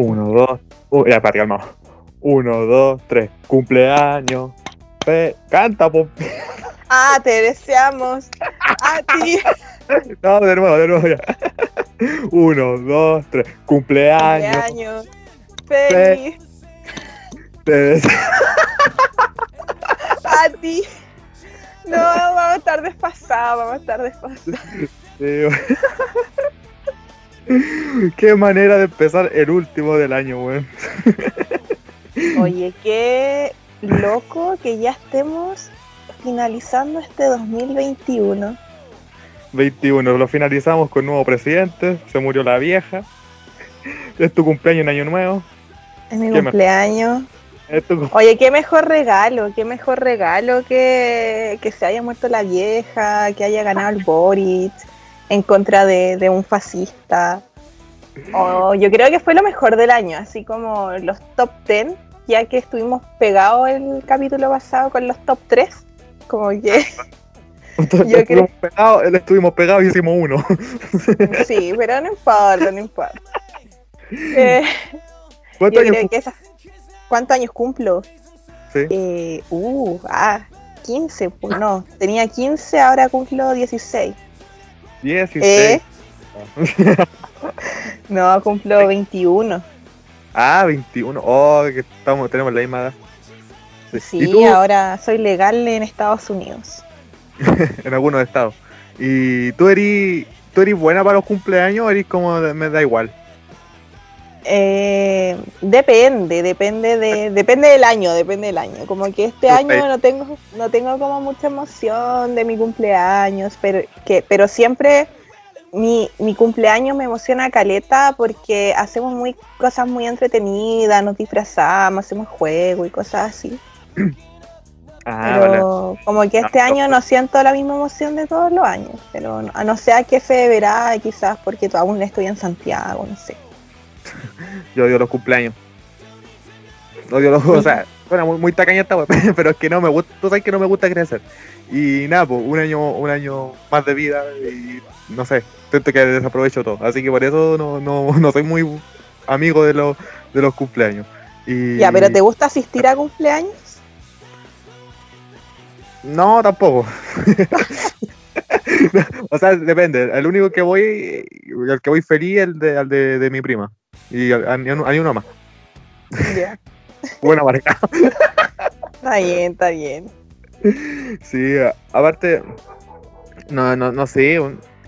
Uno, dos. Uh, ya, para calmado. Uno, dos, tres. Cumpleaños. Fe... Canta, po. Ah, te deseamos a ti. No, de nuevo, de nuevo ya. Uno, dos, tres. Cumpleaños. Cumpleaños. Feliz Te deseo- a ti. No, vamos a estar desfasados, vamos a estar desfasados. Sí, Qué manera de empezar el último del año, weón. Oye, qué loco que ya estemos finalizando este 2021. 21, lo finalizamos con nuevo presidente, se murió la vieja. Es tu cumpleaños en Año Nuevo. Es mi cumpleaños. Es tu cum- Oye, qué mejor regalo, qué mejor regalo que, que se haya muerto la vieja, que haya ganado el Boric en contra de, de un fascista. Oh, yo creo que fue lo mejor del año, así como los top 10, ya que estuvimos pegados el capítulo pasado con los top 3. Como que Entonces, yo estuvimos pegados, eh, estuvimos pegados y hicimos uno. sí, pero no importa, no importa. Eh, ¿Cuántos años creo esa- ¿Cuántos años cumplo? Sí. Eh, uh, ah, 15, pues no, tenía 15, ahora cumplo 16. 16. ¿Eh? No, cumplo 21. Ah, 21. Oh, que estamos, tenemos la misma edad. Sí. Ahora soy legal en Estados Unidos. En algunos estados. ¿Y tú eres, tú eres buena para los cumpleaños o eres como me da igual? Eh, depende, depende de, depende del año, depende del año. Como que este año no tengo, no tengo como mucha emoción de mi cumpleaños, pero que, pero siempre mi, mi cumpleaños me emociona caleta porque hacemos muy cosas muy entretenidas, nos disfrazamos, hacemos juegos y cosas así. Ah, vale. pero como que este Ah, año no siento la misma emoción de todos los años, pero no- a no sé a qué se deberá, quizás porque aún estoy en Santiago, no sé. Yo odio los cumpleaños. Odio los, o sea, bueno, muy, muy tacaña esta pero es que no me gusta, tú sabes que no me gusta crecer. Y nada, pues un año, un año más de vida y no sé, siento que desaprovecho todo. Así que por eso no, no, no soy muy amigo de los, de los cumpleaños. Y... Ya, pero ¿te gusta asistir a cumpleaños? No, tampoco. o sea, depende. El único que voy, el que voy feliz es el de, al de, de mi prima. Y hay uno más. Ya. Buena marca. Está bien, está bien. Sí, aparte, no, no, no sé.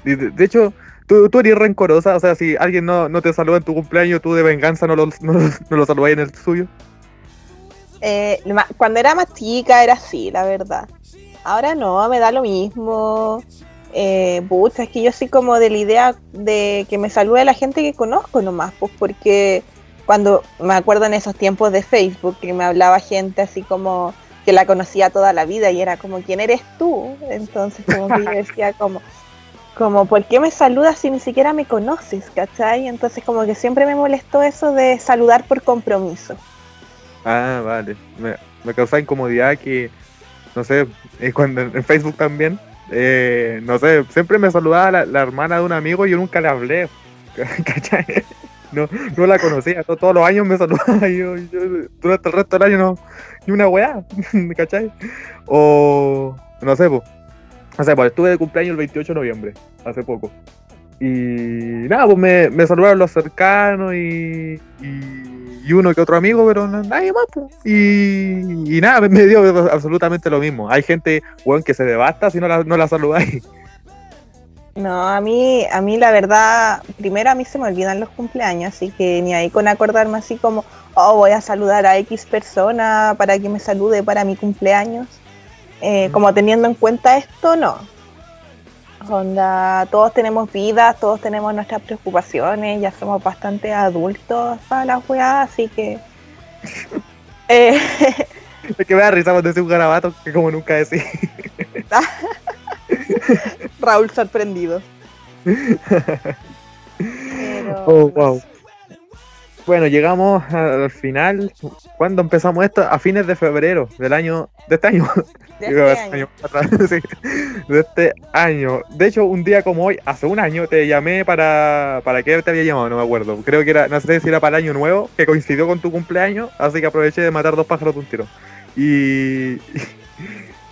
De, hecho, tú, tú eres rencorosa. O sea, si alguien no, no te saluda en tu cumpleaños, tú de venganza no lo, no, lo- no lo saludas en el suyo. Eh, cuando era más chica era así, la verdad. Ahora no, me da lo mismo. Eh, pucha, es que yo soy como de la idea de que me salude la gente que conozco nomás, pues porque cuando me acuerdo en esos tiempos de Facebook que me hablaba gente así como que la conocía toda la vida y era como, ¿quién eres tú? Entonces como que yo decía como, como, ¿por qué me saludas si ni siquiera me conoces? ¿Cachai? Entonces como que siempre me molestó eso de saludar por compromiso. Ah, vale. Me, me causa incomodidad que, no sé, eh, cuando en Facebook también, eh, no sé, siempre me saludaba la, hermana de un amigo y yo nunca le hablé. ¿Cachai? No, no la conocía, to- todos los años me saludaba y yo, yo durante el resto del año no, ni una weá, ¿cachai? O, no sé, pues, o sea, pues estuve de cumpleaños el 28 de noviembre, hace poco. Y nada, pues me, me saludaron los cercanos y, y uno que otro amigo, pero no- nadie más. Pues. Y, y nada, me- dio absolutamente lo mismo. Hay gente, weón, que se devasta si no la, no la saludáis. No, a mí, a mí la verdad, primero a mí se me olvidan los cumpleaños, así que ni ahí con acordarme así como, oh, voy a saludar a X persona para que me salude para mi cumpleaños. Eh, como teniendo en cuenta esto, no. Onda, todos tenemos vidas, todos tenemos nuestras preocupaciones, ya somos bastante adultos para las weas, así que... eh, Es que me da risa cuando decía un garabato que como nunca decía. Raúl sorprendido. Pero, Oh, wow. Bueno, llegamos al final. ¿Cuándo empezamos esto? A fines de febrero del año, de este año. De este año. De este año. De hecho, un día como hoy, hace un año, te llamé para. ¿Para qué te había llamado? No me acuerdo. Creo que era, no sé si era para el año nuevo, que coincidió con tu cumpleaños, así que aproveché de matar dos pájaros de un tiro. Y.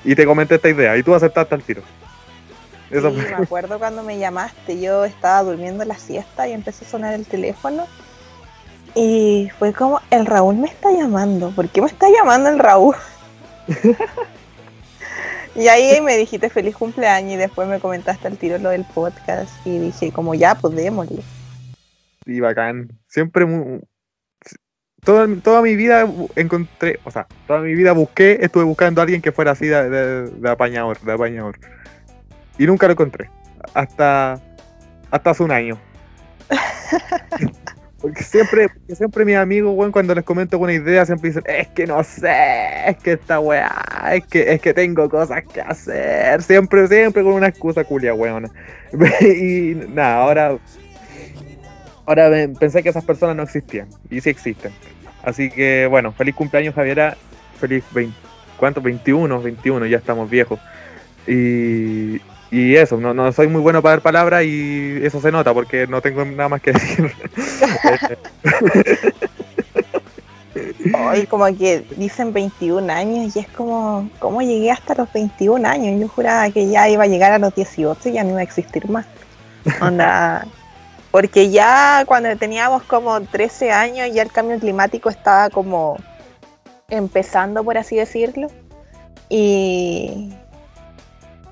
Y te comenté esta idea, y tú aceptaste al tiro. Eso Sí, fue. me acuerdo cuando me llamaste, yo estaba durmiendo la siesta y empezó a sonar el teléfono. Y fue como, el Raúl me está llamando. ¿Por qué me está llamando el Raúl? y ahí me dijiste feliz cumpleaños y después me comentaste al tiro lo del podcast y dije como ya, pues démosle. Sí, bacán. Siempre mu- toda, toda mi vida encontré, o sea, toda mi vida busqué, estuve buscando a alguien que fuera así de, de- de apañador, de apañador. Y nunca lo encontré. Hasta, hasta hace un año. Porque siempre, porque siempre mis amigos, weón, cuando les comento una idea, siempre dicen, es que no sé, es que esta weá, es que, es que tengo cosas que hacer. Siempre, siempre con una excusa culia, weón. y nada, ahora Ahora pensé que esas personas no existían. Y sí existen. Así que bueno, feliz cumpleaños Javiera. Feliz 20, ¿cuánto? 21, 21, ya estamos viejos. Y, y eso, no, no soy muy bueno para dar palabras y eso se nota porque no tengo nada más que decir. Hoy como que dicen 21 años y es como, ¿cómo llegué hasta los 21 años? Yo juraba que ya iba a llegar a los 18 y ya no iba a existir más. Onda, porque ya cuando teníamos como 13 años ya el cambio climático estaba como empezando, por así decirlo. Y,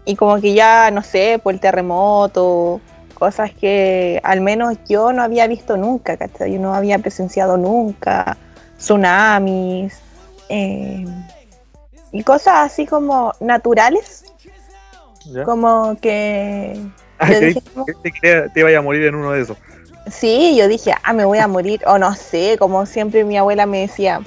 y como que ya, no sé, por el terremoto, cosas que al menos yo no había visto nunca, ¿cachai? Yo no había presenciado nunca, tsunamis, eh, y cosas así como naturales, ¿Ya? como que... Ah, yo creí- dije como- creí que te iba a morir en uno de esos. Sí, yo dije, ah, me voy a morir, o no sé, como siempre mi abuela me decía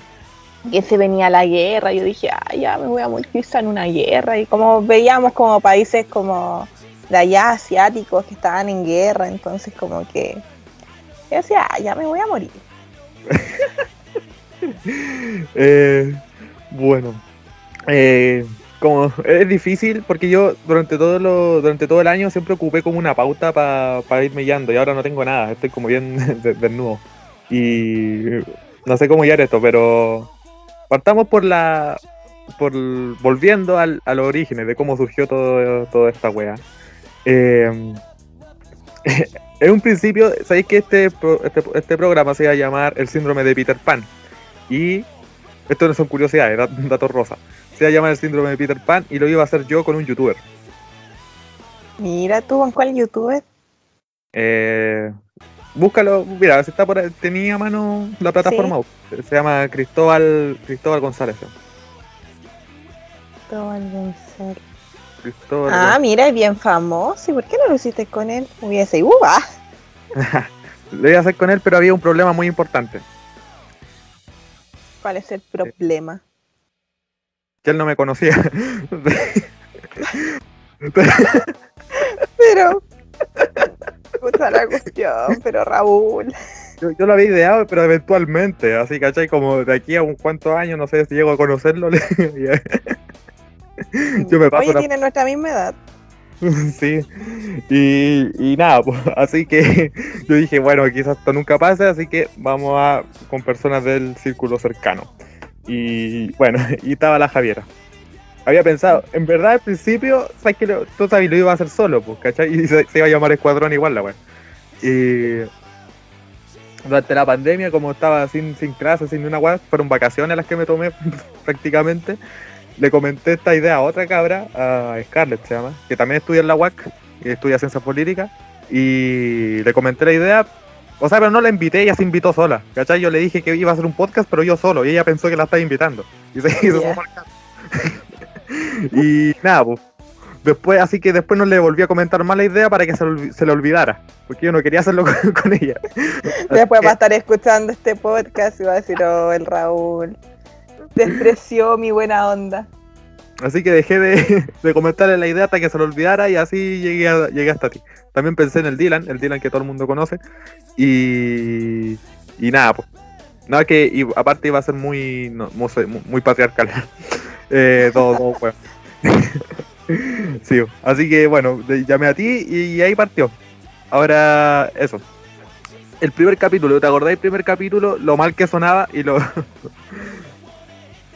que se venía la guerra, yo dije, ah, ya me voy a morir quizá en una guerra, y como veíamos como países como de allá asiáticos que estaban en guerra, entonces como que yo decía, ah, ya me voy a morir. Eh, bueno, eh, como es difícil porque yo durante todo lo, durante todo el año siempre ocupé como una pauta para irme guiando y ahora no tengo nada, estoy como bien de- desnudo y no sé cómo guiar esto, pero partamos por la por volviendo al, a los orígenes de cómo surgió todo, toda esta wea. Eh, en un principio, sabéis que este, este, este programa se iba a llamar El síndrome de Peter Pan. Y esto no son curiosidades, dat- datos rosa. Se iba a llamar el síndrome de Peter Pan y lo iba a hacer yo con un youtuber. Mira tú, ¿con cuál youtuber? Eh, búscalo, mira, si está por ahí, tenía a mano la plataforma. Se llama Cristóbal Cristóbal González. Cristóbal González. Cristóbal Ah, mira, es bien famoso, ¿y por qué no lo hiciste con él? Hubiese, uh, ah. Lo iba a hacer con él, pero había un problema muy importante. ¿Cuál es el problema? Que él no me conocía. Pero. Puta la cuestión, pero Raúl. yo, yo lo había ideado, pero eventualmente. Así, ¿cachai? Como de aquí a un cuantos años, no sé si llego a conocerlo. Yo me paso Oye, tiene nuestra misma edad. Sí, y, y nada, pues, así que yo dije, bueno, quizás esto nunca pase, así que vamos a con personas del círculo cercano. Y bueno, y estaba la Javiera. Había pensado, en verdad al principio, sabes que lo, tú sabes, lo iba a hacer solo, pues, ¿cachai? Y se, se iba a llamar Escuadrón igual la weá. Y durante la pandemia, como estaba sin, sin clases, sin una weá, fueron vacaciones las que me tomé prácticamente le comenté esta idea a otra cabra, a Scarlett se llama, que también estudia en la UAC, estudia ciencias políticas, y le comenté la idea, o sea, pero no la invité, ella se invitó sola, ¿cachai? Yo le dije que iba a hacer un podcast, pero yo solo, y ella pensó que la estaba invitando, y se hizo Ya. Y nada, pues, después, así que después no le volví a comentar más la idea para que se, le olvi- se le olvidara, porque yo no quería hacerlo con, con ella. Después va a estar escuchando este podcast y va a decir, oh, el Raúl. Despreció mi buena onda. Así que dejé de, de comentarle la idea hasta que se lo olvidara y así llegué, a- llegué hasta ti. También pensé en el Dylan, el Dylan que todo el mundo conoce. Y, y nada, pues No, que y aparte iba a ser muy, no, muy, muy patriarcal. Eh, todo, todo, bueno. sí, así que bueno, llamé a ti y ahí partió. Ahora, eso. El primer capítulo, ¿te acordás del primer capítulo? Lo mal que sonaba y lo.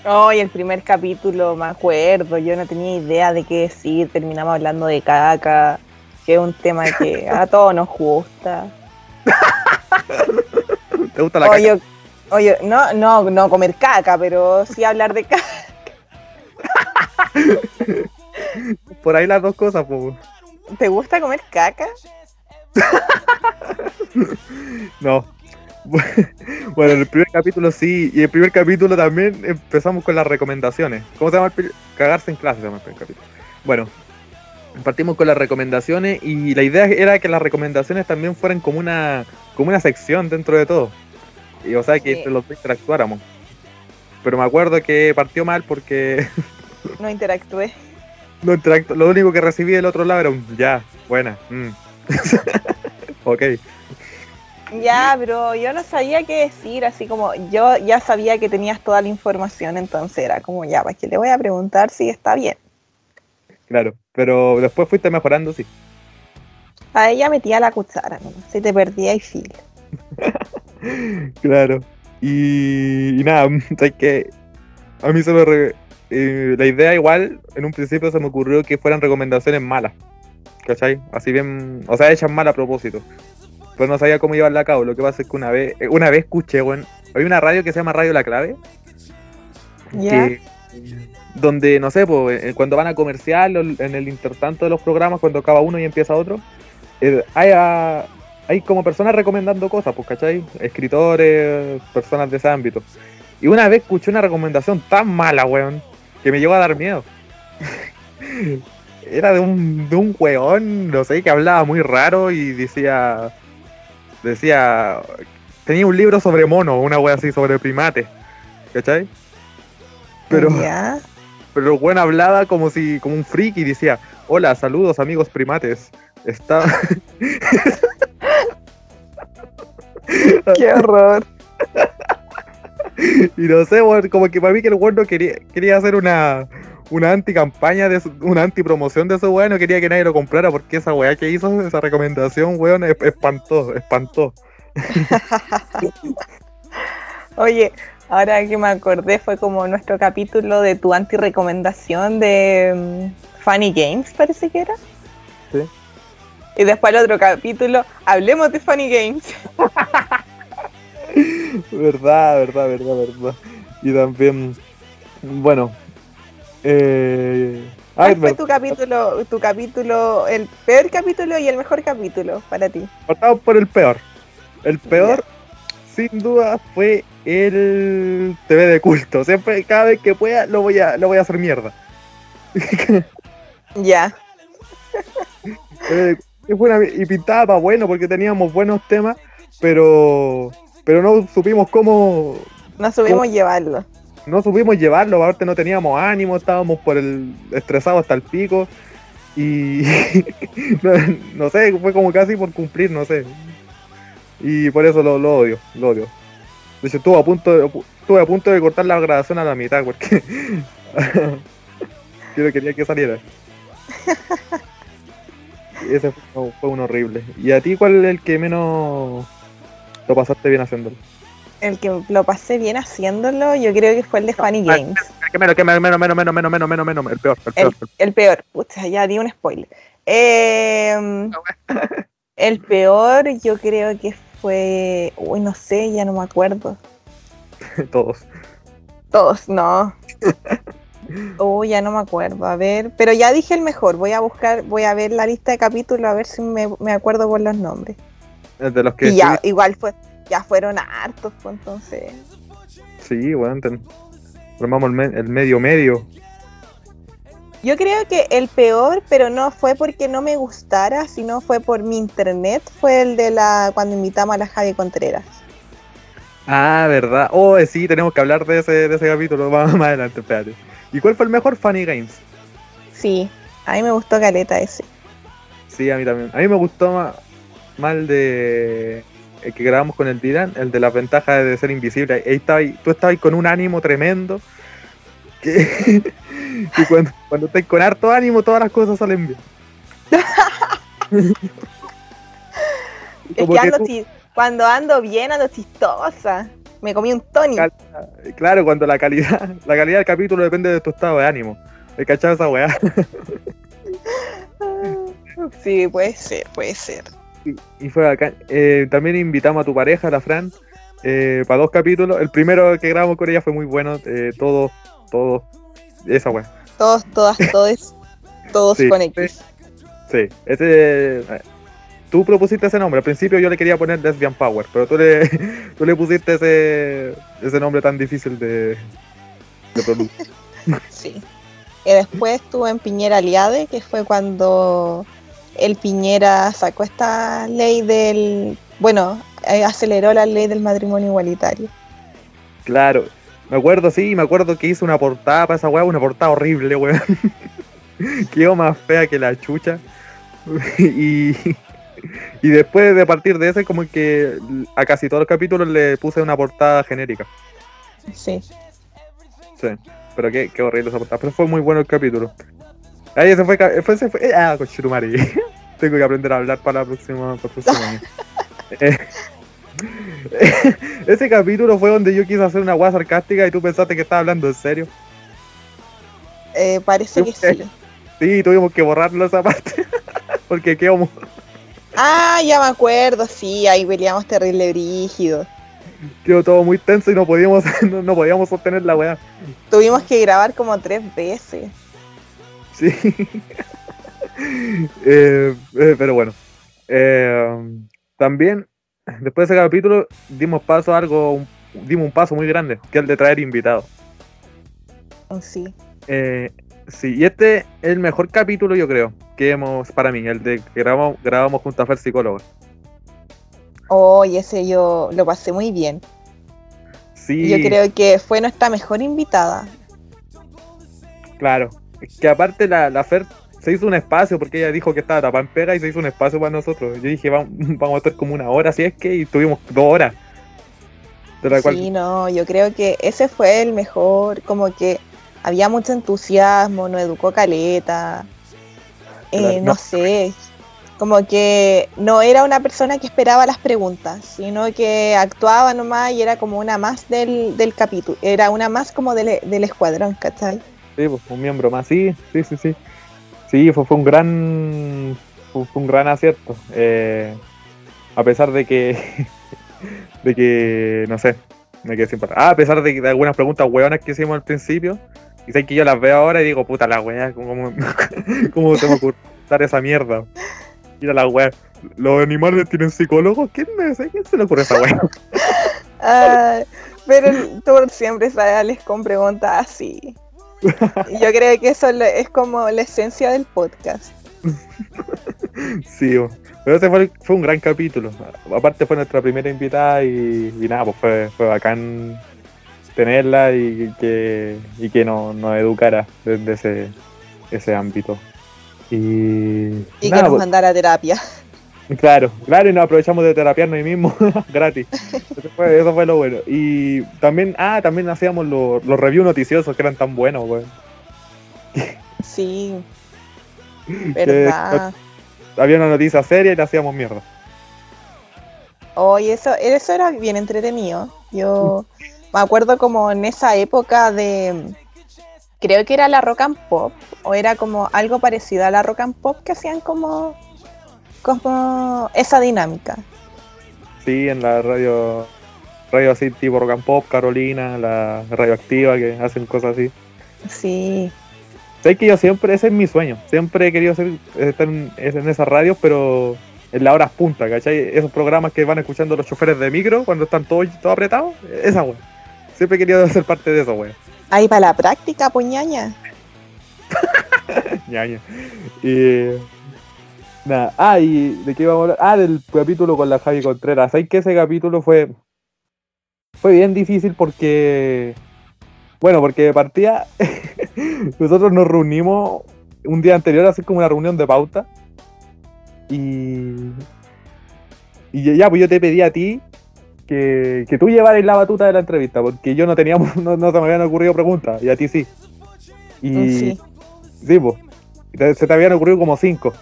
Ay, el primer capítulo, me acuerdo, yo no tenía idea de qué decir, terminamos hablando de caca, que es un tema que a todos nos gusta. ¿Te gusta la caca? Oye, no, no, no comer caca, pero sí hablar de caca. Por ahí las dos cosas, pues. ¿Te gusta comer caca? no. Bueno, el primer capítulo sí, y el primer capítulo también empezamos con las recomendaciones. ¿Cómo se llama? El Cagarse en clase se llama el primer capítulo. Bueno, partimos con las recomendaciones y la idea era que las recomendaciones también fueran como una, como una sección dentro de todo. Y o sea, que entre los dos interactuáramos. Pero me acuerdo que partió mal porque... no interactué. No interactué. Lo único que recibí del otro lado era un ya, buena. Mm. ok. Ya, pero yo no sabía qué decir, así como yo ya sabía que tenías toda la información, entonces era como ya, pues que le voy a preguntar si está bien. Claro, pero después fuiste mejorando, sí. A ella metía la cuchara, ¿no? si te perdía y fil. claro. Y, nada, es que a mí se me... Eh, la idea igual, en un principio se me ocurrió que fueran recomendaciones malas. ¿Cachai? Así bien, o sea, hechas mal a propósito. Pero no sabía cómo llevarla a cabo. Lo que pasa es que una vez, eh, una vez escuché, bueno, hay una radio que se llama Radio La Clave. donde, no sé, pues, cuando van a comercial, en el intertanto de los programas, cuando acaba uno y empieza otro, eh, hay, hay como personas recomendando cosas, pues, ¿cachai? Escritores, personas de ese ámbito. Y una vez escuché una recomendación tan mala, weón, que me llegó a dar miedo. era de un, de un weón, no sé, que hablaba muy raro y decía. Decía. Tenía un libro sobre mono, una wea así, sobre primates. ¿Cachai? Pero. Pero el weón hablaba como si. como un freak y decía. Hola, saludos amigos primates. Está. Qué horror. y no sé, como que para mí que el weón no quería, quería hacer una una anti-campaña, de una anti-promoción de ese weón, no quería que nadie lo comprara porque esa weá que hizo, esa recomendación, weón, espantó, espantó. Oye, ahora que me acordé, fue como nuestro capítulo de tu anti-recomendación de mm, Funny Games, parece que era. Sí. Y después el otro capítulo, hablemos de Funny Games. verdad, verdad, verdad, verdad. Y también, bueno, eh, ¿Cuál fue tu capítulo, tu capítulo, el peor capítulo y el mejor capítulo para ti? Partamos por el peor. El peor, sin duda, fue el TV de culto. Siempre, cada vez que pueda, lo voy a, lo voy a hacer mierda. Ya. y pintaba para bueno porque teníamos buenos temas, pero pero no supimos cómo. No supimos llevarlo no supimos llevarlo, aparte no teníamos ánimo, estábamos por el estresados hasta el pico y no, sé, fue como casi por cumplir, no sé. Y por eso lo, odio, lo odio. De hecho, estuve a punto de, estuve a punto de cortar la grabación a la mitad porque yo quería que saliera. Ese fue, fue un horrible. ¿Y a ti cuál es el que menos lo pasaste bien haciéndolo? el que lo pasé bien haciéndolo, yo creo que fue el de Funny Games. Que menos, menos, menos, menos, menos, menos, menos, menos, menos, el peor, el peor. El, peor, pucha, ya di un spoiler. Eh, el peor yo creo que fue, uy, no sé, ya no me acuerdo. Todos. Todos, no. Uy, ya no me acuerdo. A ver, pero ya dije el mejor. Voy a buscar, voy a ver la lista de capítulos a ver si me, me acuerdo por los nombres. De los que y ya, igual fue ya fueron hartos, pues entonces. Sí, bueno, formamos el, medio medio. Yo creo que el peor, pero no fue porque no me gustara, sino fue por mi internet, fue el de la cuando invitamos a la Javi Contreras. Ah, verdad. Oh, eh, sí, tenemos que hablar de ese, de ese capítulo más, más adelante, espérate. ¿Y cuál fue el mejor Funny Games? Sí, a mí me gustó Caleta ese. Sí, a mí también. A mí me gustó más, mal de el que grabamos con el Dylan, el de las ventajas de ser invisible. Ahí estaba, tú estabas con un ánimo tremendo. Que, cuando, cuando estás con harto ánimo, todas las cosas salen bien. es que ando cuando ando bien, ando chistosa. Me comí un Tony. Claro, cuando la calidad, la calidad del capítulo depende de tu estado de ánimo. ¿Me cachado esa weá? sí, puede ser, puede ser. Y, fue acá. Eh, también invitamos a tu pareja, la Fran, eh, para dos capítulos. El primero que grabamos con ella fue muy bueno. Eh, todos, todos, esa weá. Todos, todas, todos, todos con X. Sí, ese tú propusiste ese nombre. Al principio yo le quería poner Lesbian Power, pero tú le, tú le pusiste ese, ese nombre tan difícil de, de producir. Sí. Y después estuvo en Piñera Aliade, que fue cuando el Piñera sacó esta ley del. Bueno, eh, aceleró la ley del matrimonio igualitario. Claro, me acuerdo, sí, me acuerdo que hizo una portada para esa weá, una portada horrible, weón. Quedó más fea que la chucha. y, y después de partir de ese, como que a casi todos los capítulos le puse una portada genérica. Sí. Sí, pero qué, qué horrible esa portada. Pero fue muy bueno el capítulo. Ahí ese fue. fue, ese fue ah, Chirumari. Tengo que aprender a hablar para la próxima. Para eh, ese capítulo fue donde yo quise hacer una guasa sarcástica y tú pensaste que estaba hablando en serio. Eh, parece que sí. Sí, tuvimos que borrarlo esa parte. Porque quedamos. Ah, ya me acuerdo, sí, ahí peleamos terrible brígido. Quedó todo muy tenso y no podíamos, no, podíamos sostener la weá. Tuvimos que grabar como tres veces. Sí. Eh, eh, pero bueno. Eh, también, después de ese capítulo, dimos paso a algo, dimos un paso muy grande, que es el de traer invitados. Oh, sí. sí, y este es el mejor capítulo, yo creo que hemos, para mí, el de que grabamos, grabamos junto a Fer Psicólogo. Oh, y ese yo lo pasé muy bien. Sí. Yo creo que fue nuestra mejor invitada. Claro, que aparte la, la Fer se hizo un espacio porque ella dijo que estaba tapada en pega y se hizo un espacio para nosotros. Yo dije, vamos, vamos a estar como una hora, así es que, y tuvimos dos horas. sí, no, yo creo que ese fue el mejor, como que había mucho entusiasmo, nos educó caleta, eh, no. sé, como que no era una persona que esperaba las preguntas, sino que actuaba nomás y era como una más del, del capítulo, era una más como del, del escuadrón, ¿cachai? Sí, pues un miembro más, sí, sí, sí, sí. Sí, fue, fue un gran fue, un gran acierto. Eh, a pesar de que de que no sé, me quedé sin ah, a pesar de, algunas preguntas hueonas que hicimos al principio, y sé que yo las veo ahora y digo, puta la weá, ¿cómo, cómo se me ocurre esa mierda? Mira la weá, ¿los animales tienen psicólogos? ¿Quién, me, ¿Quién se le ocurre esa weá? pero tú siempre sales con preguntas así. Yo creo que eso es como la esencia del podcast. sí, pero ese fue, fue, un gran capítulo. Aparte fue nuestra primera invitada y, y nada, pues fue, fue bacán tenerla y que, y que nos, educara desde ese, ese ámbito. Y, y que nos pues, mandara terapia. Claro, claro, y nos aprovechamos de terapiarnos ahí mismo, gratis. Eso fue, eso fue, lo bueno. Y también, ah, también hacíamos los, los reviews noticiosos que eran tan buenos, güey. Sí. Verdad. había una noticia seria y le hacíamos mierda. Oye, eso, eso era bien entretenido. Yo me acuerdo como en esa época de, creo que era la rock and pop, o era como algo parecido a la rock and pop que hacían como, como esa dinámica. Sí, en la radio, radio así tipo rock and pop, Carolina, la radioactiva, que hacen cosas así. Sí. Sé que yo siempre, ese es mi sueño, siempre he querido estar en, en esas radios, pero en las horas punta, ¿cachai? Esos programas que van escuchando los choferes de micro cuando están todos todo apretados, esa wea. Siempre he querido ser parte de eso, güey. Ahí para la práctica, puñaña. ñaña. Y. Nada. Ah, y de qué íbamos a hablar. Ah, del capítulo con la Javi Contreras. ¿Sabes que ese capítulo fue. Fue bien difícil porque. Bueno, porque de partida. nosotros nos reunimos un día anterior a hacer como una reunión de pauta. Y. Y ya, pues yo te pedí a ti que, que tú llevaras la batuta de la entrevista, porque yo no teníamos, no, no se me habían ocurrido preguntas, y a ti sí. Y Sí. sí, pues, se te habían ocurrido como cinco.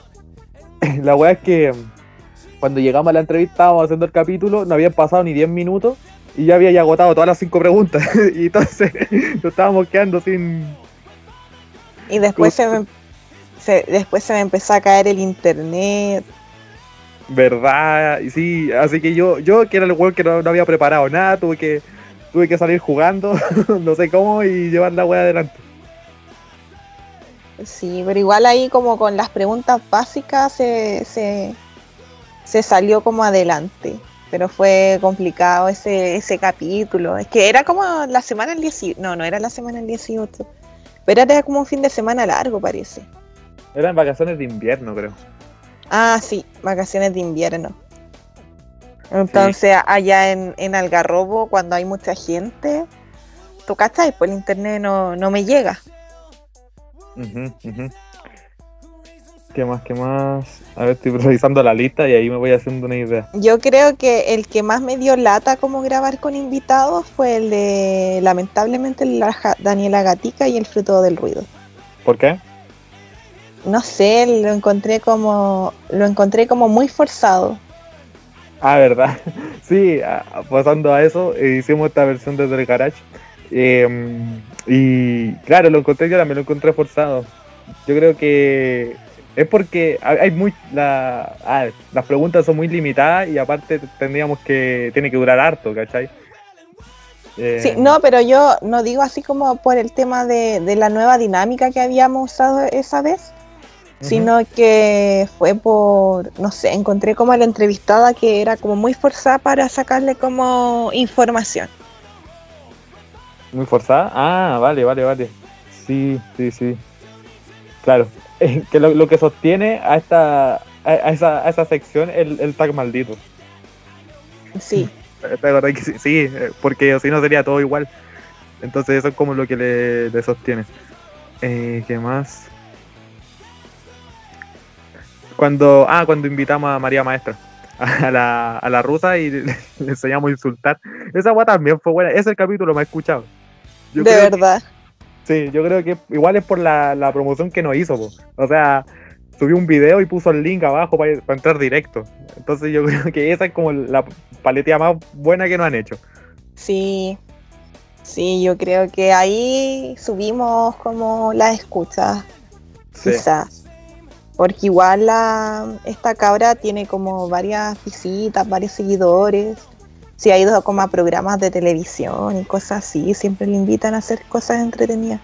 La weá es que mm, cuando llegamos a la entrevista, estábamos haciendo el capítulo, no habían pasado ni 10 minutos y ya había ya agotado todas las cinco preguntas. y entonces nos estábamos quedando sin. Y después se me, se- después se me empezó a caer el internet. ¿Verdad? Sí, así que yo, yo que era el weón que no, no había preparado nada, tuve que, tuve que salir jugando, no sé cómo, y llevar la weá adelante. Sí, pero igual ahí como con las preguntas básicas se, se, se salió como adelante. Pero fue complicado ese, ese capítulo. Es que era como la semana del 18. No, no era la semana del 18. Pero era como un fin de semana largo, parece. Eran vacaciones de invierno, creo. Ah, sí, vacaciones de invierno. Entonces, allá en, en Algarrobo, cuando hay mucha gente, tú cachai, pues el internet no, no me llega. ¿Qué más? ¿Qué más? A ver, estoy revisando la lista y ahí me voy haciendo una idea. Yo creo que el que más me dio lata como grabar con invitados fue el de, lamentablemente, la Daniela Gatica y el fruto del ruido. ¿Por qué? No sé, lo encontré como, lo encontré como muy forzado. Ah, ¿verdad? Sí, pasando a eso, hicimos esta versión desde el garage. Eh, y claro, lo encontré, yo también lo encontré forzado. Yo creo que es porque hay muy. La, ah, las preguntas son muy limitadas y aparte tendríamos que. Tiene que durar harto, ¿cachai? Eh, Sí, no, pero yo no digo así como por el tema de, de la nueva dinámica que habíamos usado esa vez, sino que fue por, no sé, encontré como a la entrevistada que era como muy forzada para sacarle como información. Muy forzada. Ah, vale, vale, vale. Sí, sí, sí. Claro. que lo, lo que sostiene a esta. A, a esa, a esa sección el, el tag maldito. Sí, ¿Te acordás que sí? Eh, porque si no sería todo igual. Entonces eso es como lo que le, le sostiene. Eh, ¿Qué más? Cuando, ah, cuando invitamos a María Maestra, a la, a la rusa y le, le enseñamos a insultar. Esa guay también fue buena. Es el capítulo más escuchado. Yo de creo que- verdad. Sí, yo creo que igual es por la, la promoción que nos hizo, po. o sea, subió un video y puso el link abajo para entrar directo. Entonces yo creo que esa es como la paletilla más buena que nos han hecho. Sí, sí, yo creo que ahí subimos como las escuchas, Sí. quizás. Porque igual la, esta cabra tiene como varias visitas, varios seguidores. Si ha ido como a programas de televisión y cosas así, siempre le invitan a hacer cosas entretenidas.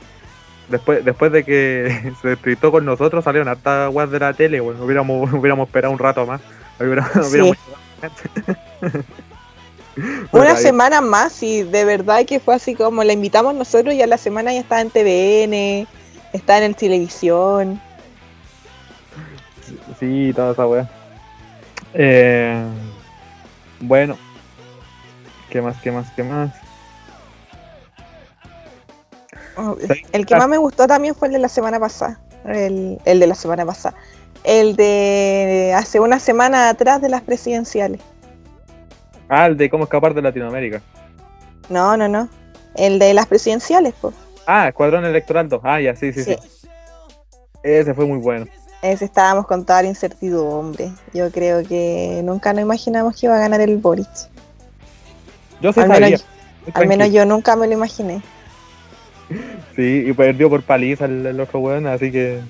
Después, después de que se despistó con nosotros, salieron hartas webs de la tele, bueno, hubiéramos, hubiéramos esperado un rato más. Hubiéramos- Sí. hubiéramos- Una semana más y de verdad que fue así como la invitamos nosotros y a la semana ya estaba en TVN, estaba en televisión. Sí, toda esa wea. Eh, bueno. ¿Qué más, qué más, qué más? Oh, Sí, El que más me gustó también fue el de la semana pasada. El, el de la semana pasada. El de hace una semana atrás de las presidenciales. Ah, el de cómo escapar de Latinoamérica. No, no, no. El de las presidenciales, pues. Ah, Escuadrón Electoral 2. Ah, ya, sí, sí, sí. Ese fue muy bueno. Ese estábamos con toda la incertidumbre. Yo creo que nunca nos imaginamos que iba a ganar el Boric. Yo sí Al sabía. menos, al menos yo nunca me lo imaginé. Sí, y perdió por paliza el, el otro weón, así que.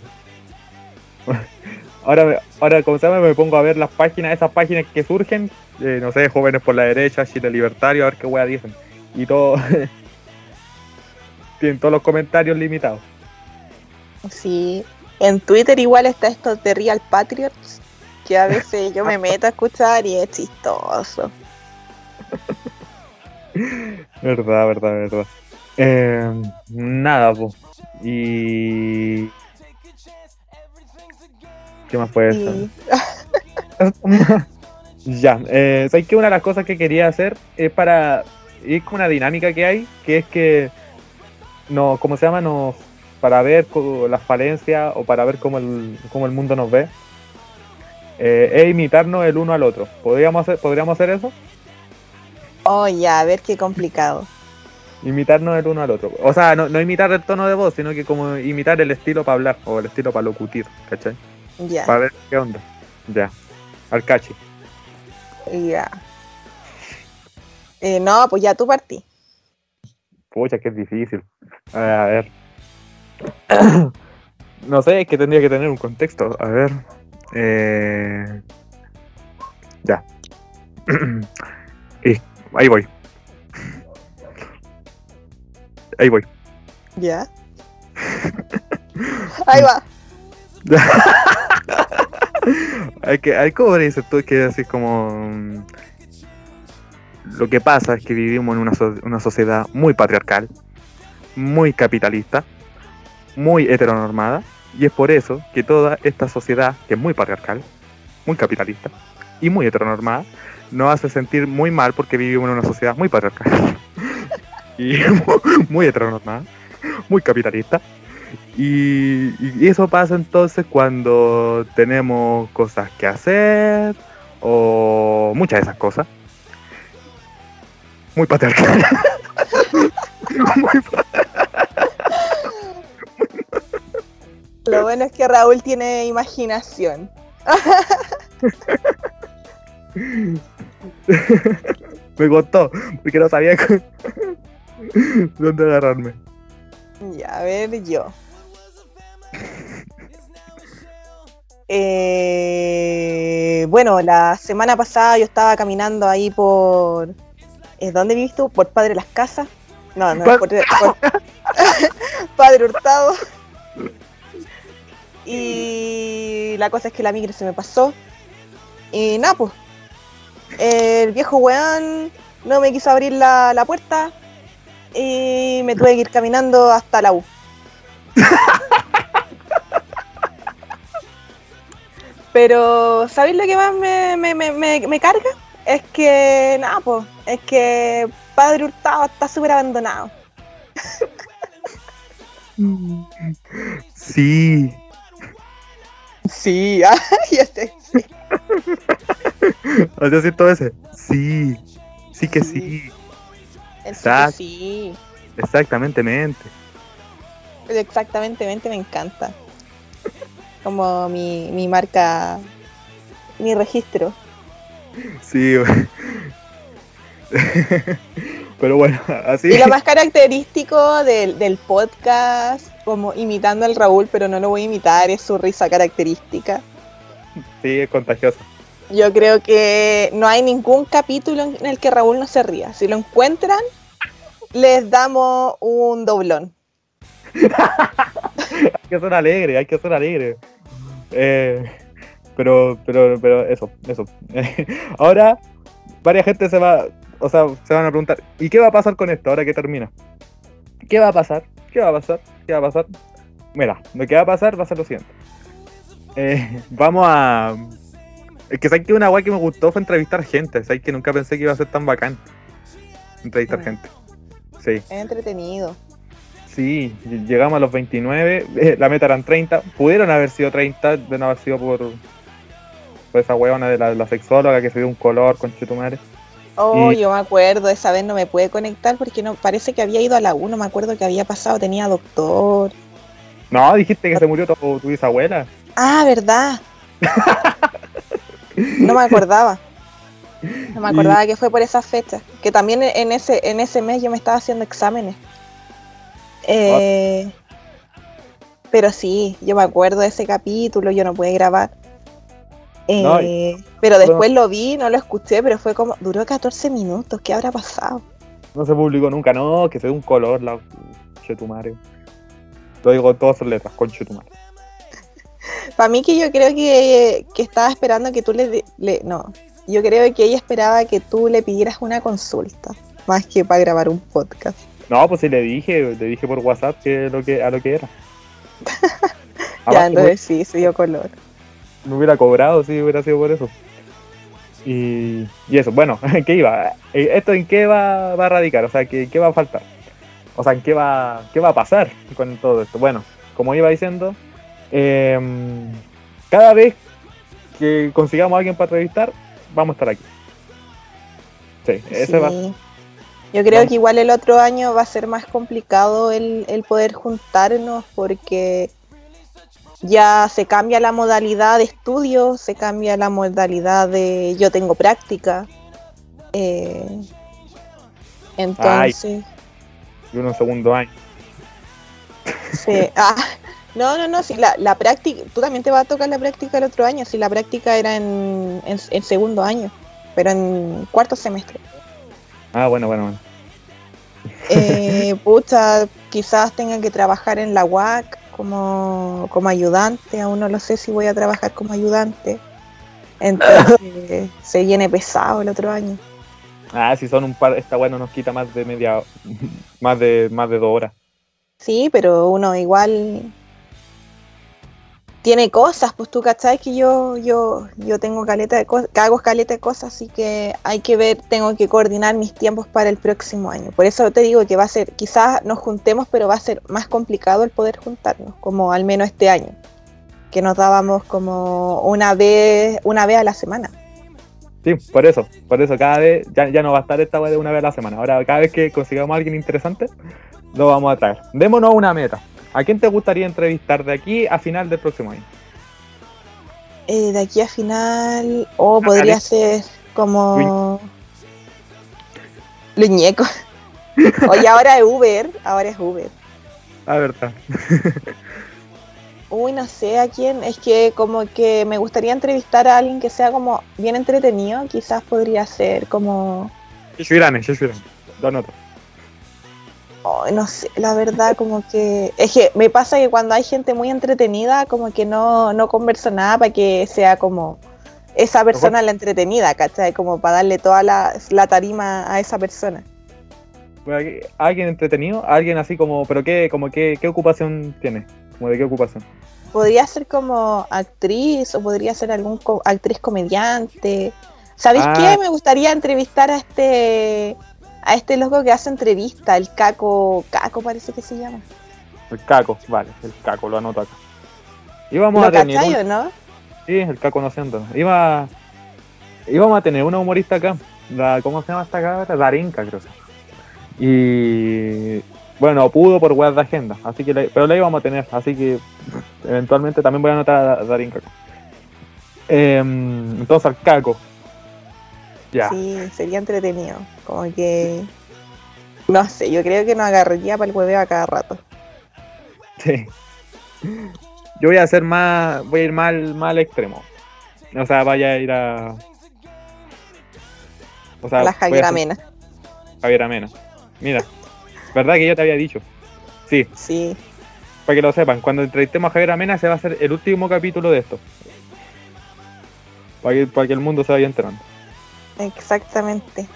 Ahora, ahora, como se llama, me pongo a ver las páginas, esas páginas que surgen, eh, no sé, jóvenes por la derecha, Chile Libertario, a ver qué wea dicen. Y todo. Tienen todos los comentarios limitados. Sí. En Twitter igual está esto de Real Patriots, que a veces yo me meto a escuchar y es chistoso. Verdad, verdad, verdad. Eh, nada, pues. Y. ¿Qué más puede ser? Ya, eh, ¿sabes que Una de las cosas que quería hacer es para ir con una dinámica que hay, que es que, no, ¿cómo se llama? Nos, para ver las falencias o para ver cómo el, cómo el mundo nos ve, eh, es imitarnos el uno al otro. ¿Podríamos hacer, ¿Podríamos hacer eso? Oh, ya, a ver qué complicado. Imitarnos el uno al otro. O sea, no, no imitar el tono de voz, sino que como imitar el estilo para hablar o el estilo para locutir, ¿cachai? Ya, Para ver qué onda. Ya. Al cachi. ya. Eh, no, pues ya tú partí. Pucha, que es difícil. A ver, a ver. no sé, es que tendría que tener un contexto. A ver. Eh... Ya. Ahí voy. Ahí voy. Ya. Ahí va. hay que, hay como dices tú que así como mm, lo que pasa es que vivimos en una, so- una sociedad muy patriarcal, muy capitalista, muy heteronormada, y es por eso que toda esta sociedad, que es muy patriarcal, muy capitalista y muy heteronormada, nos hace sentir muy mal porque vivimos en una sociedad muy patriarcal y muy, heteronormada, muy capitalista. Y, y eso pasa entonces cuando tenemos cosas que hacer o muchas de esas cosas. Muy patriarcal. Muy Lo bueno es que Raúl tiene imaginación. Me costó, porque no sabía dónde agarrarme. Ya, a ver yo. Eh, bueno, la semana pasada yo estaba caminando ahí por... ¿eh, ¿Dónde vives tú? ¿Por Padre Las Casas? No, no, por, por- Padre Hurtado. Y la cosa es que la migra se me pasó. Y nada, pues. El viejo weón no me quiso abrir la, la puerta. Y me tuve que ir caminando hasta la U. Pero, ¿sabéis lo que más me, me, me, me, me carga? Es que, nada, pues, es que Padre Hurtado está súper abandonado. Sí, Sí, ah, ya sé. sí. o sea, siento ese. Sí, sí que sí, El sí Exacto. sí. exactamente, Exactamente, me encanta. Como mi, mi marca, mi registro. Sí. Pero bueno, así. Y lo más característico del, del podcast, como imitando al Raúl, pero no lo voy a imitar, es su risa característica. Sí, es contagioso. Yo creo que no hay ningún capítulo en el que Raúl no se ría. Si lo encuentran, les damos un doblón. Hay que ser alegre, hay que ser alegre. Eh, pero, pero, pero eso, eso. Ahora, varias gente se va, o sea, se van a preguntar, ¿y qué va a pasar con esto ahora que termina? ¿Qué va a pasar? ¿Qué va a pasar? ¿Qué va a pasar? Mira, lo que va a pasar va a ser lo siguiente. Eh, vamos a... Es que sabes que una guay que me gustó fue entrevistar gente, sabes que nunca pensé que iba a ser tan bacán. Entrevistar gente. Sí. Es entretenido. Sí, ll- llegamos a los 29, eh, la meta eran 30, pudieron haber sido 30 de no haber sido por, por esa huevona de la, la sexóloga que se dio un color con chetumare. Oh, Y- yo me acuerdo, esa vez no me pude conectar porque no parece que había ido a la 1, me acuerdo que había pasado, tenía doctor. No, dijiste que se murió tu, tu bisabuela. Ah, verdad. No me acordaba. No me acordaba que fue por esa fecha. Que también en ese, en ese mes yo me estaba haciendo exámenes. Eh, pero sí, yo me acuerdo de ese capítulo, yo no pude grabar. Eh, No, pero después lo vi, no lo escuché, pero fue como, duró 14 minutos, ¿qué habrá pasado? No se publicó nunca, no, que se un color la chetumare. Lo digo todas sus letras, con chetumare. Para mí que yo creo que, que estaba esperando que tú le, le- No, yo creo que ella esperaba que tú le pidieras una consulta, más que para grabar un podcast. No, pues sí le dije, le dije por WhatsApp que lo que a lo que era. ya, entonces sí, se dio color. me hubiera cobrado si hubiera sido por eso. Y, y eso, bueno, ¿en qué iba? Eh, ¿Esto en qué va, va a radicar? O sea, ¿qué, qué va a faltar? O sea, ¿en qué va, qué va a pasar con todo esto? Bueno, como iba diciendo, em, cada vez que consigamos a alguien para entrevistar, vamos a estar aquí. Sí, ese va. Yo creo que igual el otro año va a ser más complicado el, el poder juntarnos porque ya se cambia la modalidad de estudio, se cambia la modalidad de yo tengo práctica. Eh, entonces. y uno segundo año. Sí. Ah, no, no, no, si la, la práctica, tú también te vas a tocar la práctica el otro año, si la práctica era en, en, segundo año, pero en cuarto semestre. Ah, bueno, bueno, bueno. Eh, pucha, quizás tenga que trabajar en la UAC como, como ayudante, aún no lo sé si voy a trabajar como ayudante. Entonces se viene pesado el otro año. Ah, si son un par, está bueno, nos quita más de media, más de, más de dos horas. Sí, pero uno igual tiene cosas, pues tú cachai que yo, yo, yo tengo caleta de cosas, hago caleta de cosas, así que hay que ver, tengo que coordinar mis tiempos para el próximo año. Por eso te digo que va a ser, quizás nos juntemos, pero va a ser más complicado el poder juntarnos, como al menos este año, que nos dábamos como una vez, una vez a la semana. Sí, por eso, por eso cada vez, ya, ya no va a estar esta vez de una vez a la semana. Ahora cada vez que consigamos a alguien interesante, lo vamos a traer. Démonos una meta. ¿A quién te gustaría entrevistar de aquí a final del próximo año? Eh, de aquí a final, o oh, podría ser como Luñeco. Oye, ahora es Uber, ahora es Uber. Ah, verdad. Uy, no sé a quién. Es que como que me gustaría entrevistar a alguien que sea como bien entretenido. Quizás podría ser como... Yo Irane, yo Irane. Lo anoto no sé, la verdad, como que. Es que me pasa que cuando hay gente muy entretenida, como que no, no converso nada para que sea como esa persona la entretenida, ¿cachai? Como para darle toda la, tarima a esa persona. ¿Alguien entretenido? ¿Alguien así como, pero qué, como qué, qué ocupación tiene? ¿Como de qué ocupación? Podría ser como actriz o podría ser algún actriz comediante. ¿Sabéis qué? Ah. Me gustaría entrevistar a este a este loco que hace entrevista, el Caco, Caco parece que se llama. El Caco, vale, el Caco, lo anoto acá. Íbamos a tener no? Sí, el Caco no siento. Iba... Íbamos a tener una humorista acá, la, ¿cómo se llama esta cabra? Darinka, creo. Y bueno, pudo por web de agenda, así que pero la íbamos a tener, así que eventualmente también voy a anotar a Darinka. Em, entonces al Caco, Sí, sería entretenido. Como que. No sé, yo creo que nos agarraría para el hueveo a cada rato. Sí. Yo voy a hacer más. Voy a ir más, más al extremo. O sea, vaya a ir a. O sea, la Javier Amena. Javier Amena. Mira, ¿verdad que yo te había dicho? Sí. Sí. Para que lo sepan, cuando entrevistemos a Javier Amena se va a hacer el último capítulo de esto. Para que, para que el mundo se vaya enterando. Exactamente.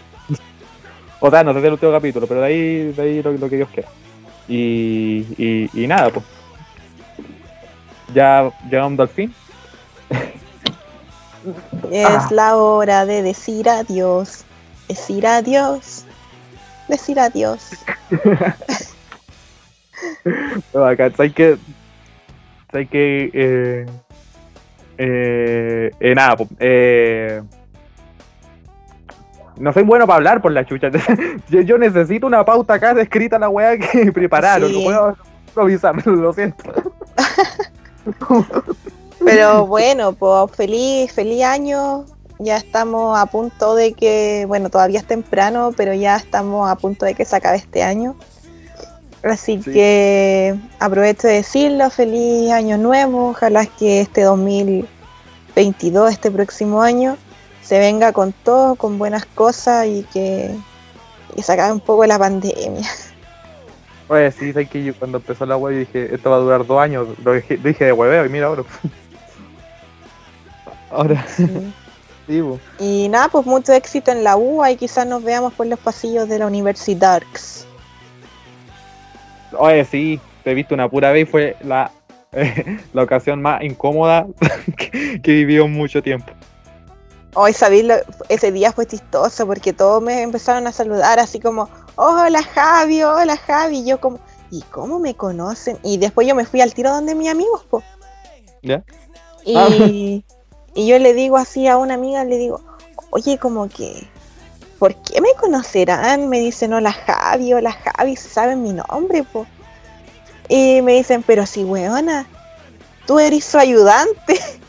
O sea, no sé el último capítulo, pero de ahí, de ahí lo, que Dios quiera. Y, y, nada, pues. Ya llegamos al fin. Es ah. la hora de decir adiós. Decir adiós. Decir adiós. no, acá hay que. Hay que. Eh, eh, eh, nada, pues. Eh, no soy bueno para hablar por la chucha. yo, necesito una pauta acá escrita la weá que prepararon. No puedo improvisar, lo siento. Pero bueno, pues feliz, feliz año. Ya estamos a punto de que, bueno, todavía es temprano, pero ya estamos a punto de que se acabe este año. Así que aprovecho de decirlo, feliz año nuevo, ojalá que este 2022, este próximo año, se venga con todo, con buenas cosas y que, se acabe un poco la pandemia. Pues sí, sé que yo cuando empezó la web dije, esto va a durar dos años, lo dije, de hueveo y mira ahora. ahora. y nada, pues mucho éxito en la UA y quizás nos veamos por los pasillos de la Universidad. Oye, sí, te he visto una pura vez y fue la, la ocasión más incómoda que, que he vivido mucho tiempo. Hoy, sabéis, ese día fue chistoso porque todos me empezaron a saludar así como, hola Javi, hola Javi. Y yo como, ¿y cómo me conocen? Y después yo me fui al tiro donde mis amigos, po. ¿Ya? Y, Y yo le digo así a una amiga, le digo, oye, como que, ¿por qué me conocerán? Me dicen, la Javi, la Javi, saben mi nombre, po. Y me dicen, pero si, weona, tú eres su ayudante,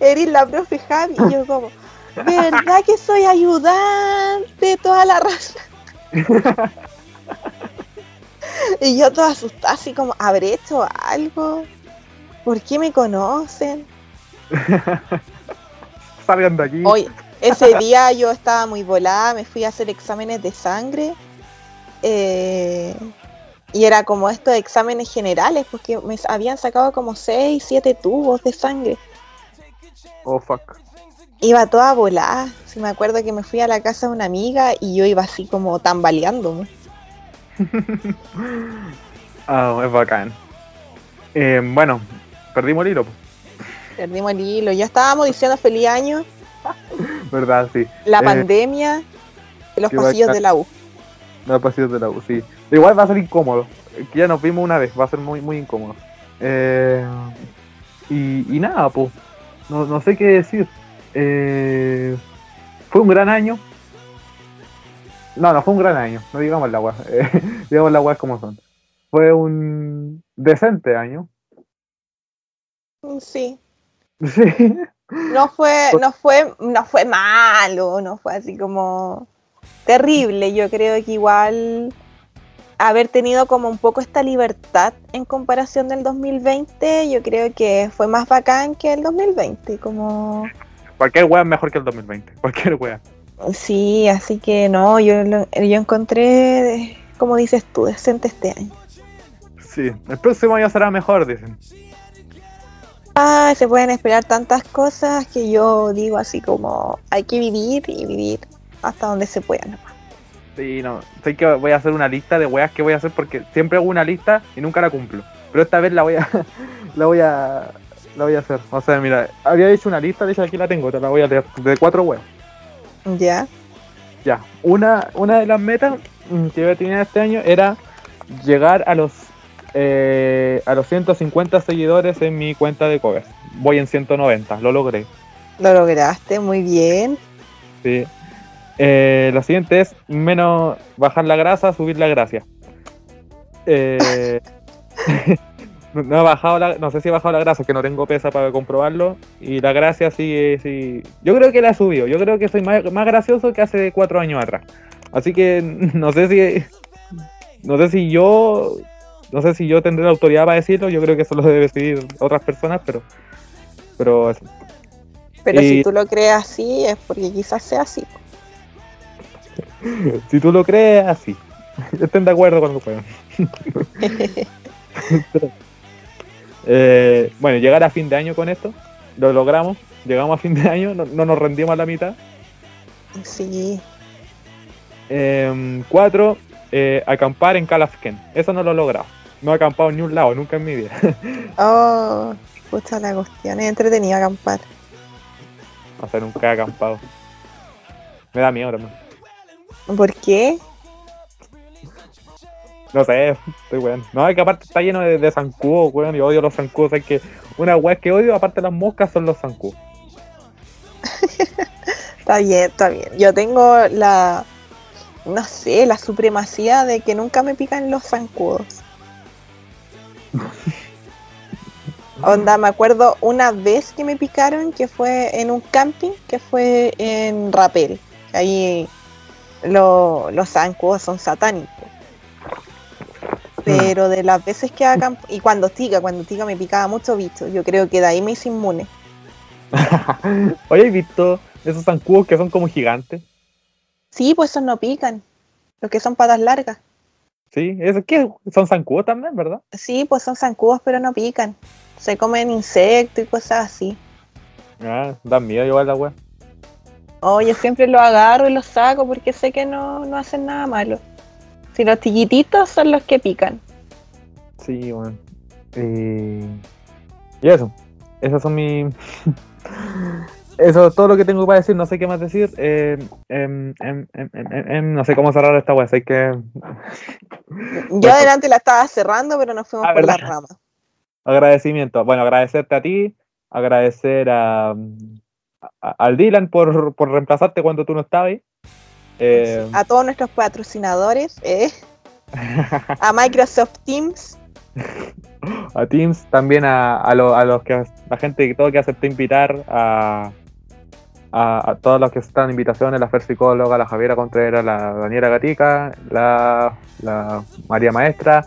eres la profe Javi. Y yo como, ¿verdad que soy ayudante? Toda la raza. y yo toda asustada, así como, ¿habré hecho algo? ¿Por qué me conocen? Salgan de aquí. Hoy, ese día yo estaba muy volada, me fui a hacer exámenes de sangre. Eh, y era como estos exámenes generales, porque me habían sacado como 6, 7 tubos de sangre. Oh, fuck. Iba toda volada. Si me acuerdo que me fui a la casa de una amiga y yo iba así como tambaleándome. oh, es bacán. Eh, bueno, perdimos el hilo. Perdimos el hilo. Ya estábamos diciendo feliz año. ¿Verdad? Sí. La eh, pandemia, los pasillos de la U. Los pasillos de la U, sí. Igual va a ser incómodo. Que ya nos vimos una vez, va a ser muy, muy incómodo. Eh, y, nada, pues. No, sé qué decir. Eh, fue un gran año. No, no fue un gran año. No digamos la agua. digamos la agua como son. Fue un decente año. Sí. Sí. No fue, no fue, no fue malo, no fue así como terrible. Yo creo que igual haber tenido como un poco esta libertad en comparación del 2020, yo creo que fue más bacán que el 2020, como... Cualquier wea es mejor que el 2020, cualquier wea. Sí, así que no, yo, yo encontré, como dices tú, decente este año. Sí, el próximo año será mejor, dicen. Ah, se pueden esperar tantas cosas que yo digo así como hay que vivir y vivir hasta donde se pueda nomás. Sí, no, sé que voy a hacer una lista de weas que voy a hacer porque siempre hago una lista y nunca la cumplo. Pero esta vez la voy a la voy a la voy a hacer. O sea, mira, había hecho una lista, de hecho aquí la tengo, te la voy a leer, de cuatro weas. Ya. Ya. Una, una de las metas mm, que a tener este año era llegar a los eh, a los 150 seguidores en mi cuenta de covers. Voy en 190, lo logré. Lo lograste, muy bien. Sí. Eh, lo siguiente es menos bajar la grasa, subir la gracia. Eh, no he bajado la, no sé si he bajado la grasa, que no tengo pesa para comprobarlo. Y la gracia sí, sí. Yo creo que la he subido. Yo creo que soy más, más gracioso que hace cuatro años atrás. Así que no sé si. No sé si yo. No sé si yo tendré la autoridad para decirlo. Yo creo que eso lo debe decidir otras personas, pero. Pero. Pero si tú lo crees así, es porque quizás sea así. si tú lo crees, así. Estén de acuerdo cuando puedan. Eh, bueno, llegar a fin de año con esto, lo logramos. Llegamos a fin de año, no, nos rendimos a la mitad. Sí. Em, cuatro, eh, acampar en Calafken. Eso no lo he logrado. No he acampado en ni un lado, nunca en mi vida. oh, pucha la cuestión. Es entretenido acampar. O sea, nunca he acampado. Me da miedo, hermano. ¿Por qué? No sé, estoy weón. No, es que aparte está lleno de, zancudos, weón. Y odio los zancudos. Es que una weá que odio, aparte de las moscas, son los zancudos. está bien, está bien. Yo tengo la. No sé, la supremacía de que nunca me pican los zancudos. Onda, me acuerdo una vez que me picaron, que fue en un camping, que fue en Rapel. Ahí los zancudos son satánicos. Pero de las veces que hagan, y cuando tica, cuando tica me picaba mucho bicho, yo creo que de ahí me hice inmune. Oye, ¿has visto esos zancudos que son como gigantes? Sí, pues esos no pican, los que son patas largas. Sí, ¿eso qué? Son zancudos también, ¿verdad? Sí, pues son zancudos, pero no pican. Se comen insectos y cosas así. Ah, dan miedo igual la wea. Oye, siempre lo agarro y lo saco porque sé que no, no hacen nada malo. Si los chiquititos son los que pican. Sí, bueno. Eh, y eso. Esas son mis. eso es todo lo que tengo para decir. No sé qué más decir. Eh, em, em, em, no sé cómo cerrar esta web. Así que. Yo adelante la estaba cerrando, pero nos fuimos ah, por la rama. Agradecimiento. Bueno, agradecerte a ti, agradecer a, a- al Dylan por, por reemplazarte cuando tú no estabas ahí. Eh, A todos nuestros patrocinadores, eh, a Microsoft Teams, a Teams, también a, a, lo- a los que la gente que todo que aceptó invitar, a, a, todos los que están invitaciones, la Fer Psicóloga, la Javiera Contreras, la Daniela Gatica, la, la María Maestra,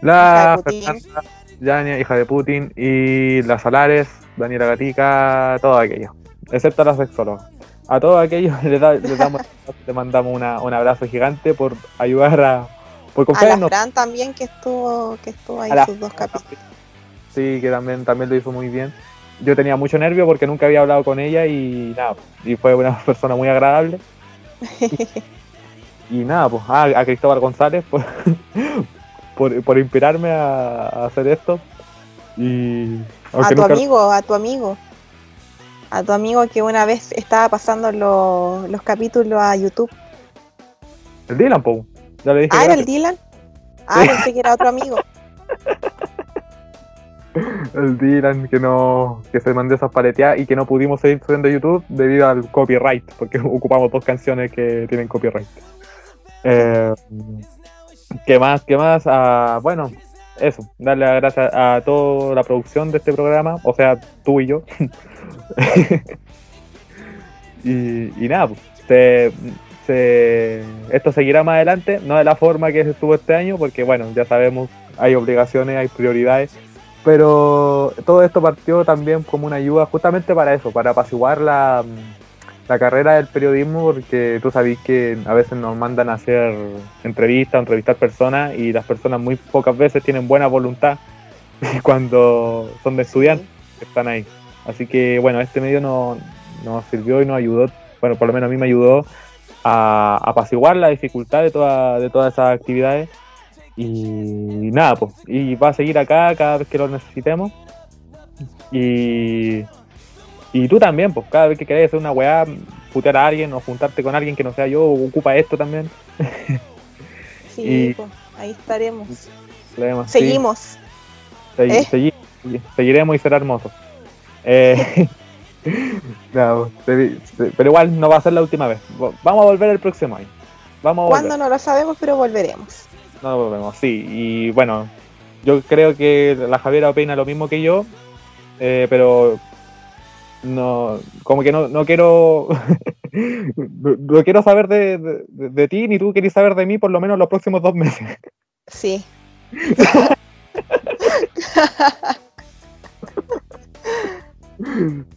la. Fernanda Yania, hija de Putin, y la Solares, Daniela Gatica, todo aquello, excepto a la sexóloga. A todos aquellos les, da- les damos, le mandamos una- un abrazo gigante por ayudar a, por a la. Fran también que estuvo, que estuvo ahí sus dos capítulos. Sí, que también, también lo hizo muy bien. Yo tenía mucho nervio porque nunca había hablado con ella y nada, y fue una persona muy agradable. Y nada, pues, ah, a Cristóbal González por, por, por inspirarme a, a hacer esto. Y a tu nunca- amigo, a tu amigo. A tu amigo que una vez estaba pasando lo- los capítulos a YouTube. El Dylan, pues. Ya le dije. Ah, era el. Dylan. Ah, pensé que era otro amigo. El Dylan que no que se mandó esas paleteadas y que no pudimos seguir subiendo a YouTube debido al copyright, porque ocupamos dos canciones que tienen copyright. Eh, ¿Qué más? ¿Qué más? Ah, bueno, eso, darle las gracias a toda la producción de este programa, o sea, tú y yo. y, nada, pues, se- esto seguirá más adelante, no de la forma que se estuvo este año, porque bueno, ya sabemos, hay obligaciones, hay prioridades pero todo esto partió también como una ayuda justamente para eso, para apaciguar la, la carrera del periodismo, porque tú sabes que a veces nos mandan a hacer entrevistas, entrevistar personas, y las personas muy pocas veces tienen buena voluntad cuando son de estudiantes están ahí. Así que bueno, este medio nos, nos sirvió y nos ayudó, bueno, por lo menos a mí me ayudó a, a apaciguar la dificultad de, toda, de todas esas actividades. Y nada, pues, y va a seguir acá cada vez que lo necesitemos. Y, y tú también, pues, cada vez que querés hacer una weá, putear a alguien o juntarte con alguien que no sea yo, ocupa esto también. Sí, Y- pues, ahí estaremos. Sí. Seguimos. Segui- ¿Eh? segui- seguiremos y será hermoso. Eh, no, pero igual no va a ser la última vez. Vamos a volver el próximo año. Vamos. ¿Cuándo no lo sabemos, pero volveremos? No volvemos, sí. Y bueno, yo creo que la Javiera opina lo mismo que yo, eh, pero no, como que no, no quiero, no, no quiero saber de, de- de ti, ni tú querés saber de mí por lo menos los próximos dos meses. Sí.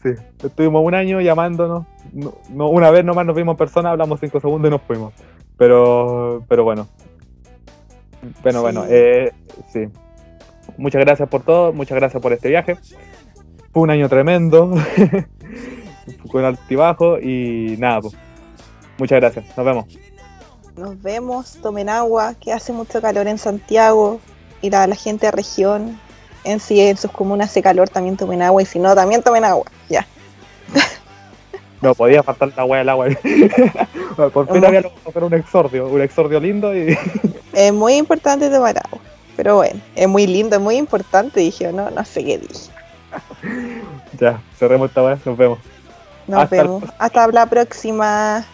Sí, estuvimos un año llamándonos, no, no- una vez nomás nos vimos en persona, hablamos cinco segundos y nos fuimos. Pero, pero bueno. Bueno, Sí. bueno, eh, sí. Muchas gracias por todo, muchas gracias por este viaje. Fue un año tremendo, con altibajo y nada, pues. Muchas gracias, nos vemos. Nos vemos, tomen agua, que hace mucho calor en Santiago. Ir a la gente de región. En sí, en sus comunas hace calor, también tomen agua. Y si no, también tomen agua. Ya. No podía faltar la agua del agua. por fin había logrado hacer un exordio, un exordio lindo y Es muy importante tomar agua. Pero bueno, es muy lindo, es muy importante. Dije, no, no sé qué dije. Ya, cerremos esta vez, nos vemos. Nos Hasta el vemos. Hasta la próxima.